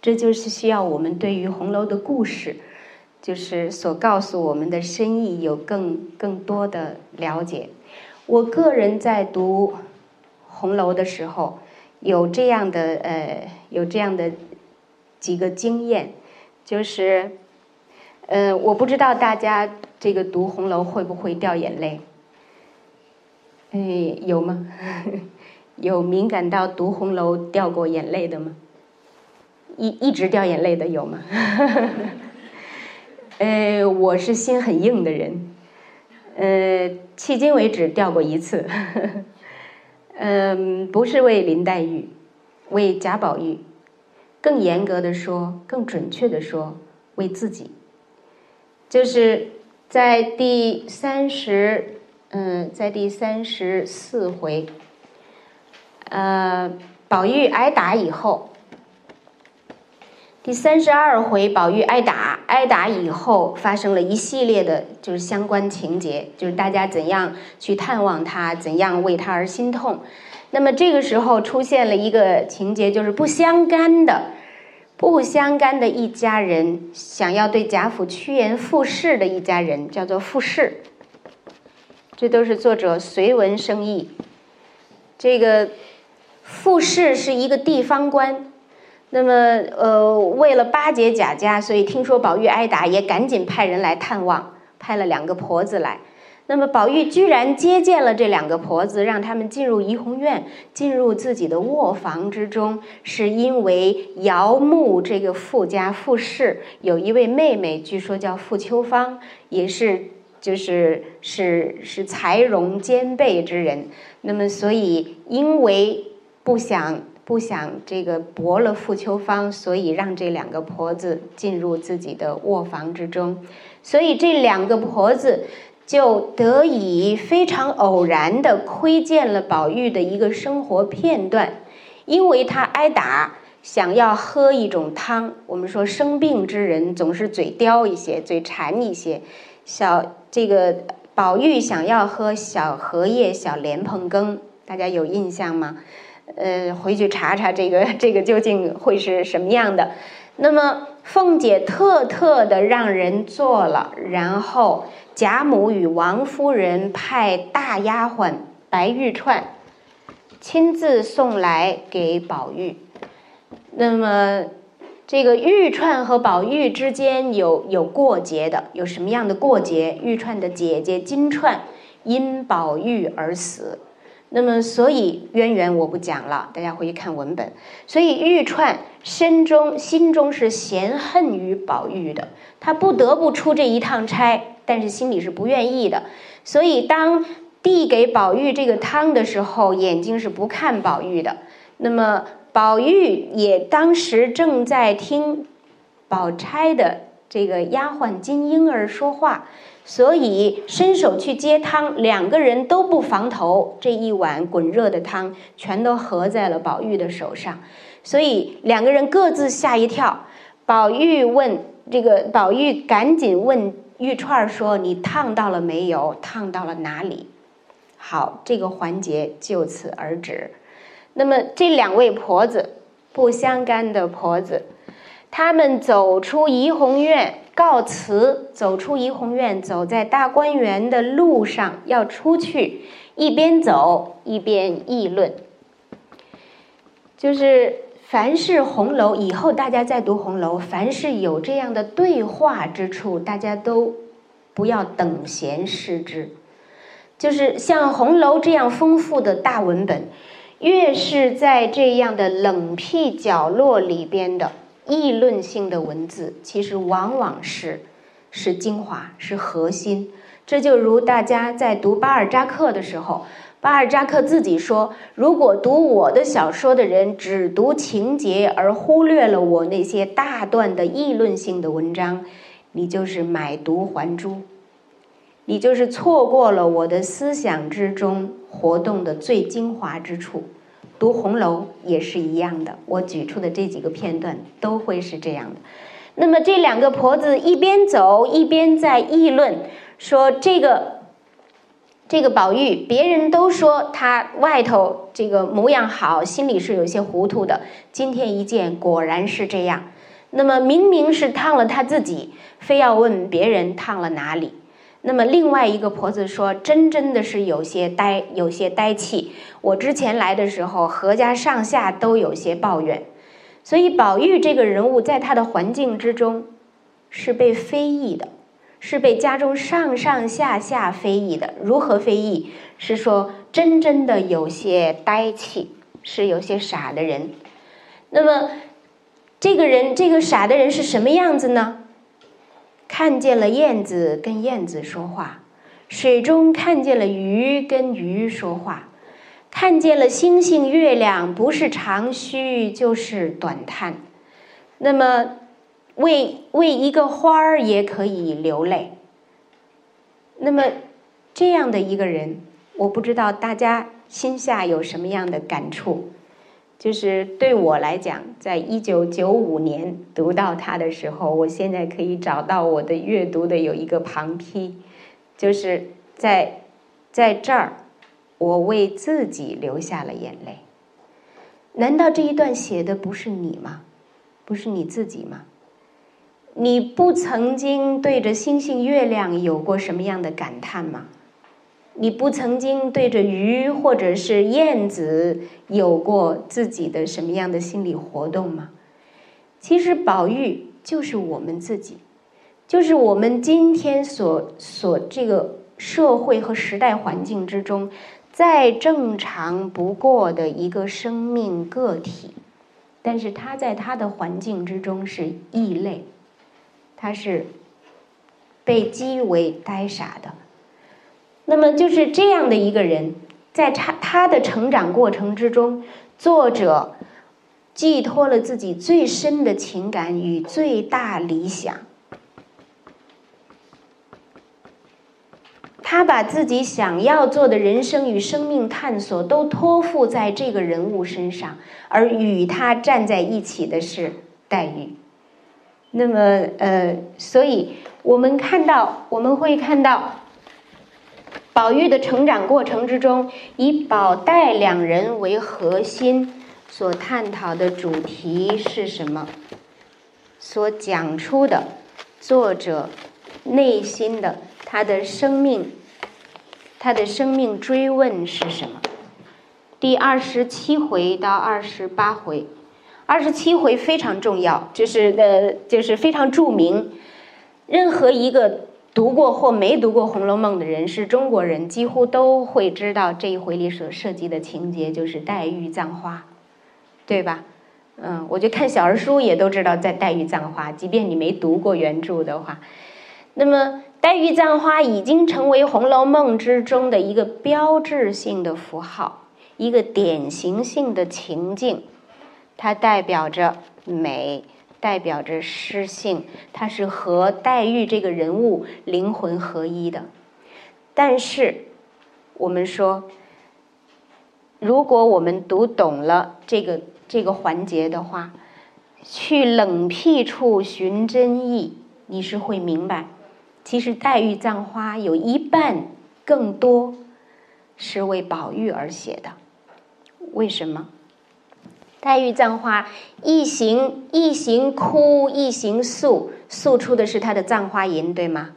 这就是需要我们对于红楼的故事，就是所告诉我们的深意有更更多的了解。我个人在读红楼的时候，有这样的呃，有这样的几个经验，就是，呃，我不知道大家这个读红楼会不会掉眼泪？哎，有吗？有敏感到读红楼掉过眼泪的吗？一一直掉眼泪的有吗？呃，我是心很硬的人。呃，迄今为止掉过一次，嗯，不是为林黛玉，为贾宝玉，更严格的说，更准确的说，为自己，就是在第三十，嗯，在第三十四回，呃，宝玉挨打以后。第三十二回，宝玉挨打，挨打以后发生了一系列的，就是相关情节，就是大家怎样去探望他，怎样为他而心痛。那么这个时候出现了一个情节，就是不相干的、不相干的一家人想要对贾府趋炎附势的一家人，叫做傅氏。这都是作者随文生义。这个傅氏是一个地方官。那么，呃，为了巴结贾家，所以听说宝玉挨打，也赶紧派人来探望，派了两个婆子来。那么宝玉居然接见了这两个婆子，让他们进入怡红院，进入自己的卧房之中，是因为姚牧这个富家富士有一位妹妹，据说叫傅秋芳，也是就是是是才容兼备之人。那么所以因为不想不想这个驳了傅秋芳，所以让这两个婆子进入自己的卧房之中，所以这两个婆子。就得以非常偶然的窥见了宝玉的一个生活片段，因为他挨打，想要喝一种汤。我们说生病之人总是嘴刁一些，嘴馋一些。小这个宝玉想要喝小荷叶小莲蓬羹，大家有印象吗？呃，回去查查这个这个究竟会是什么样的。那么凤姐特特的让人做了，然后。贾母与王夫人派大丫鬟白玉串亲自送来给宝玉。那么，这个玉串和宝玉之间有有过节的，有什么样的过节？玉串的姐姐金钏因宝玉而死。那么，所以渊源我不讲了，大家回去看文本。所以玉串身中心中是嫌恨于宝玉的，他不得不出这一趟差。但是心里是不愿意的，所以当递给宝玉这个汤的时候，眼睛是不看宝玉的。那么宝玉也当时正在听宝钗的这个丫鬟金莺儿说话，所以伸手去接汤，两个人都不防头，这一碗滚热的汤全都合在了宝玉的手上，所以两个人各自吓一跳。宝玉问这个，宝玉赶紧问。玉串儿说：“你烫到了没有？烫到了哪里？”好，这个环节就此而止。那么这两位婆子，不相干的婆子，他们走出怡红院告辞，走出怡红院，走在大观园的路上要出去，一边走一边议论，就是。凡是红楼以后，大家再读红楼，凡是有这样的对话之处，大家都不要等闲视之。就是像红楼这样丰富的大文本，越是在这样的冷僻角落里边的议论性的文字，其实往往是是精华，是核心。这就如大家在读巴尔扎克的时候。巴尔扎克自己说：“如果读我的小说的人只读情节而忽略了我那些大段的议论性的文章，你就是买椟还珠，你就是错过了我的思想之中活动的最精华之处。读红楼也是一样的，我举出的这几个片段都会是这样的。那么这两个婆子一边走一边在议论，说这个。”这个宝玉，别人都说他外头这个模样好，心里是有些糊涂的。今天一见，果然是这样。那么明明是烫了他自己，非要问别人烫了哪里。那么另外一个婆子说，真真的是有些呆，有些呆气。我之前来的时候，何家上下都有些抱怨。所以宝玉这个人物，在他的环境之中，是被非议的。是被家中上上下下非议的，如何非议？是说真真的有些呆气，是有些傻的人。那么，这个人，这个傻的人是什么样子呢？看见了燕子跟燕子说话，水中看见了鱼跟鱼说话，看见了星星月亮，不是长吁就是短叹。那么。为为一个花儿也可以流泪。那么，这样的一个人，我不知道大家心下有什么样的感触。就是对我来讲，在一九九五年读到他的时候，我现在可以找到我的阅读的有一个旁批，就是在在这儿，我为自己流下了眼泪。难道这一段写的不是你吗？不是你自己吗？你不曾经对着星星月亮有过什么样的感叹吗？你不曾经对着鱼或者是燕子有过自己的什么样的心理活动吗？其实宝玉就是我们自己，就是我们今天所所这个社会和时代环境之中再正常不过的一个生命个体，但是他在他的环境之中是异类，他是被讥为呆傻的。那么就是这样的一个人，在他他的成长过程之中，作者寄托了自己最深的情感与最大理想。他把自己想要做的人生与生命探索都托付在这个人物身上，而与他站在一起的是黛玉。那么，呃，所以我们看到，我们会看到，宝玉的成长过程之中，以宝黛两人为核心，所探讨的主题是什么？所讲出的作者内心的。他的生命，他的生命追问是什么？第二十七回到二十八回，二十七回非常重要，就是呃，就是非常著名。任何一个读过或没读过《红楼梦》的人，是中国人，几乎都会知道这一回里所涉及的情节就是黛玉葬花，对吧？嗯，我就看小人书也都知道在黛玉葬花，即便你没读过原著的话，那么。黛玉葬花已经成为《红楼梦》之中的一个标志性的符号，一个典型性的情境。它代表着美，代表着诗性，它是和黛玉这个人物灵魂合一的。但是，我们说，如果我们读懂了这个这个环节的话，去冷僻处寻真意，你是会明白。其实黛玉葬花有一半更多是为宝玉而写的，为什么？黛玉葬花一行一行哭一行诉，诉出的是她的葬花吟，对吗？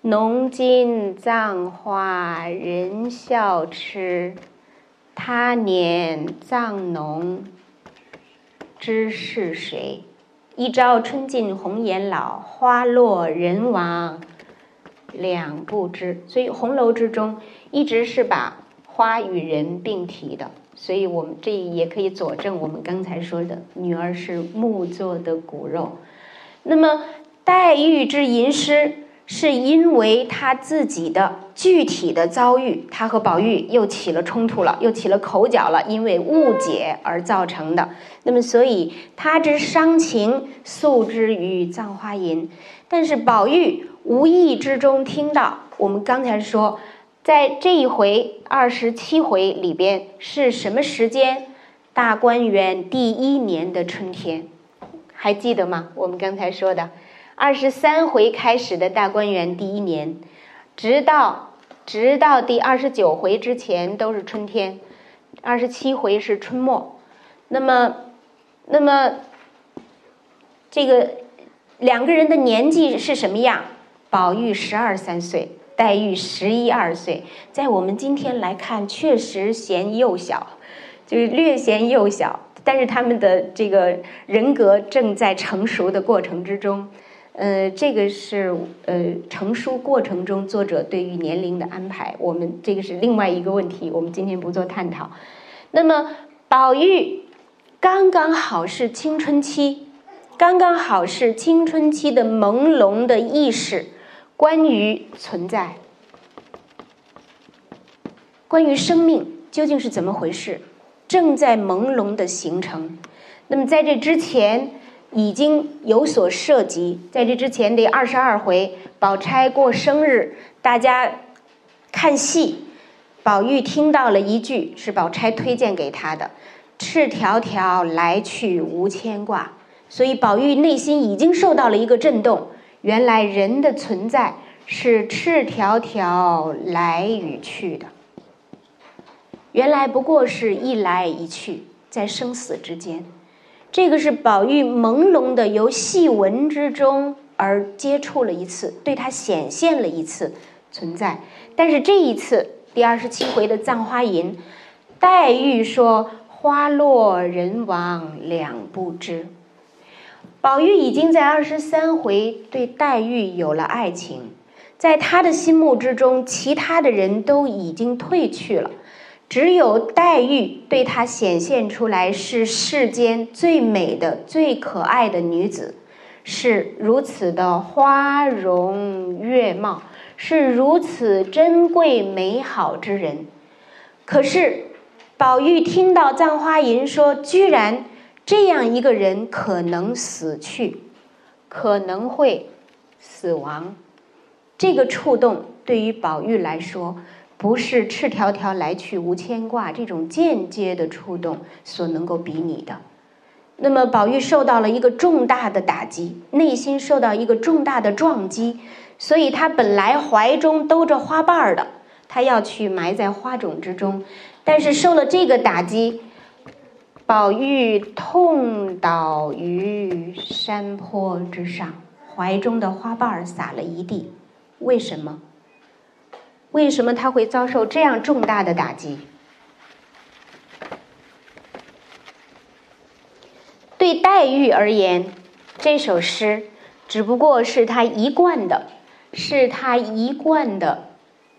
浓金葬花人笑痴，他年葬侬知是谁？一朝春尽红颜老，花落人亡两不知。所以红楼之中一直是把花与人并提的，所以我们这也可以佐证我们刚才说的女儿是木做的骨肉。那么黛玉之吟诗。是因为她自己的具体的遭遇，她和宝玉又起了冲突了，又起了口角了，因为误解而造成的。那么，所以她之伤情诉之于《葬花吟》，但是宝玉无意之中听到，我们刚才说，在这一回二十七回里边是什么时间？大观园第一年的春天，还记得吗？我们刚才说的。二十三回开始的大观园第一年，直到直到第二十九回之前都是春天，二十七回是春末。那么，那么这个两个人的年纪是什么样？宝玉十二三岁，黛玉十一二岁。在我们今天来看，确实嫌幼小，就是略嫌幼小。但是他们的这个人格正在成熟的过程之中。呃，这个是呃成熟过程中作者对于年龄的安排，我们这个是另外一个问题，我们今天不做探讨。那么宝玉刚刚好是青春期，刚刚好是青春期的朦胧的意识，关于存在，关于生命究竟是怎么回事，正在朦胧的形成。那么在这之前。已经有所涉及，在这之前的二十二回，宝钗过生日，大家看戏，宝玉听到了一句是宝钗推荐给他的：“赤条条来去无牵挂。”所以宝玉内心已经受到了一个震动。原来人的存在是赤条条来与去的，原来不过是一来一去，在生死之间。这个是宝玉朦胧的由细文之中而接触了一次，对他显现了一次存在。但是这一次第二十七回的《葬花吟》，黛玉说“花落人亡两不知”。宝玉已经在二十三回对黛玉有了爱情，在他的心目之中，其他的人都已经退去了，只有黛玉对他显现出来是世间最美的、最可爱的女子，是如此的花容月貌，是如此珍贵美好之人。可是，宝玉听到葬花吟说，居然这样一个人可能死去，可能会死亡。这个触动对于宝玉来说，不是“赤条条来去无牵挂”这种间接的触动所能够比拟的。那么，宝玉受到了一个重大的打击，内心受到一个重大的撞击，所以他本来怀中兜着花瓣儿的，他要去埋在花种之中，但是受了这个打击，宝玉痛倒于山坡之上，怀中的花瓣儿洒了一地。为什么？为什么他会遭受这样重大的打击？对黛玉而言，这首诗只不过是他一贯的，是他一贯的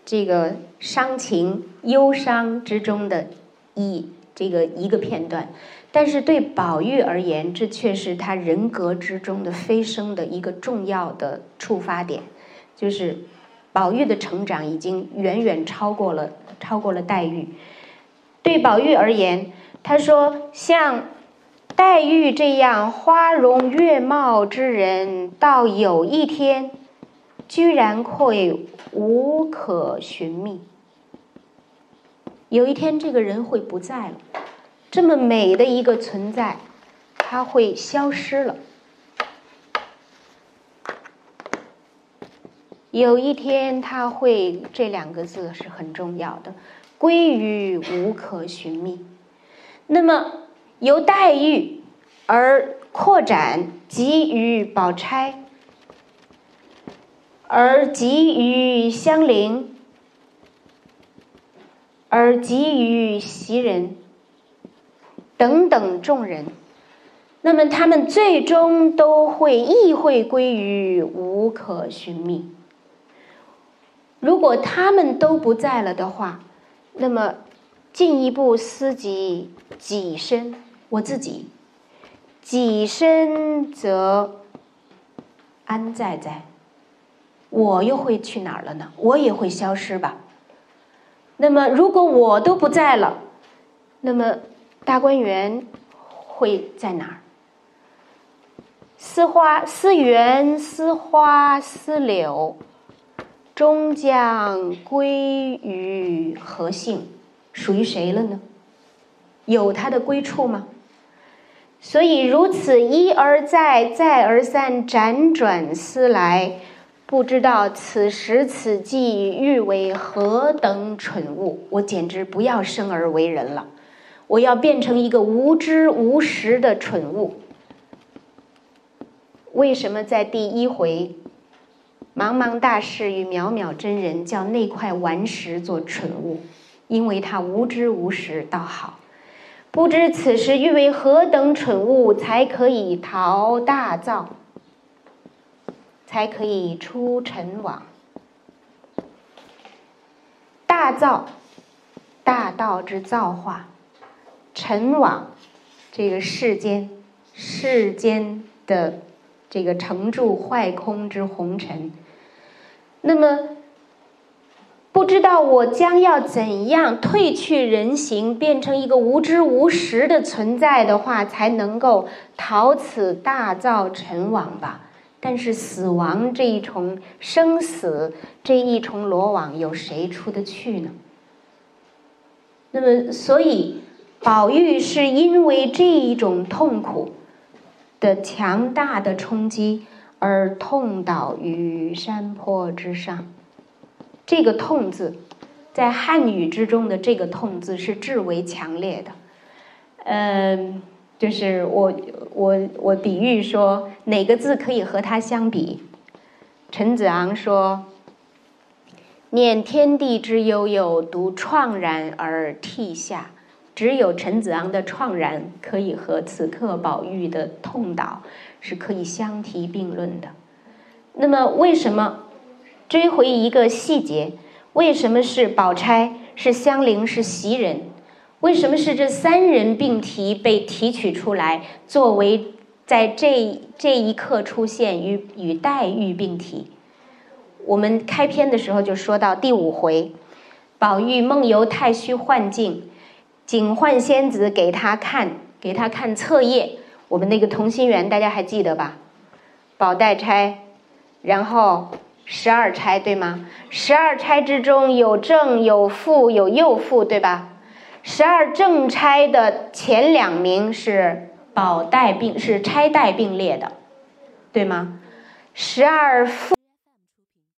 这个伤情、忧伤之中的一这个一个片段。但是对宝玉而言，这却是他人格之中的飞升的一个重要的触发点。就是宝玉的成长已经远远超过了超过了黛玉。对宝玉而言，他说：“像黛玉这样花容月貌之人，到有一天，居然会无可寻觅。有一天，这个人会不在了，这么美的一个存在，他会消失了。”有一天，他会这两个字是很重要的，归于无可寻觅。那么由黛玉而扩展，急于宝钗，而急于香菱，而给予袭人等等众人，那么他们最终都会意会归于无可寻觅。如果他们都不在了的话，那么进一步思及己身，我自己，己身则安在在？我又会去哪儿了呢？我也会消失吧。那么如果我都不在了，那么大观园会在哪儿？思花、思园、思花、思柳。终将归于何姓？属于谁了呢？有他的归处吗？所以如此一而再，再而三，辗转思来，不知道此时此际欲为何等蠢物。我简直不要生而为人了，我要变成一个无知无识的蠢物。为什么在第一回？茫茫大事与渺渺真人，叫那块顽石做蠢物，因为他无知无识，倒好，不知此时欲为何等蠢物，才可以逃大造，才可以出尘网。大造，大道之造化；尘网，这个世间世间的这个成住坏空之红尘。那么，不知道我将要怎样褪去人形，变成一个无知无识的存在的话，才能够逃此大造尘网吧？但是死亡这一重生死这一重罗网，有谁出得去呢？那么，所以宝玉是因为这一种痛苦的强大的冲击。而痛倒于山坡之上，这个“痛”字，在汉语之中的这个“痛”字是至为强烈的。嗯，就是我我我比喻说，哪个字可以和它相比？陈子昂说：“念天地之悠悠，独怆然而涕下。”只有陈子昂的怆然，可以和此刻宝玉的痛倒。是可以相提并论的。那么，为什么追回一个细节：为什么是宝钗、是香菱、是袭人？为什么是这三人并提被提取出来，作为在这这一刻出现与与黛玉并提？我们开篇的时候就说到第五回，宝玉梦游太虚幻境，警幻仙子给他看，给他看册页。我们那个同心圆大家还记得吧？宝黛钗，然后十二钗对吗？十二钗之中有正有副有右负对吧？十二正钗的前两名是宝带并是钗带并列的，对吗？十二副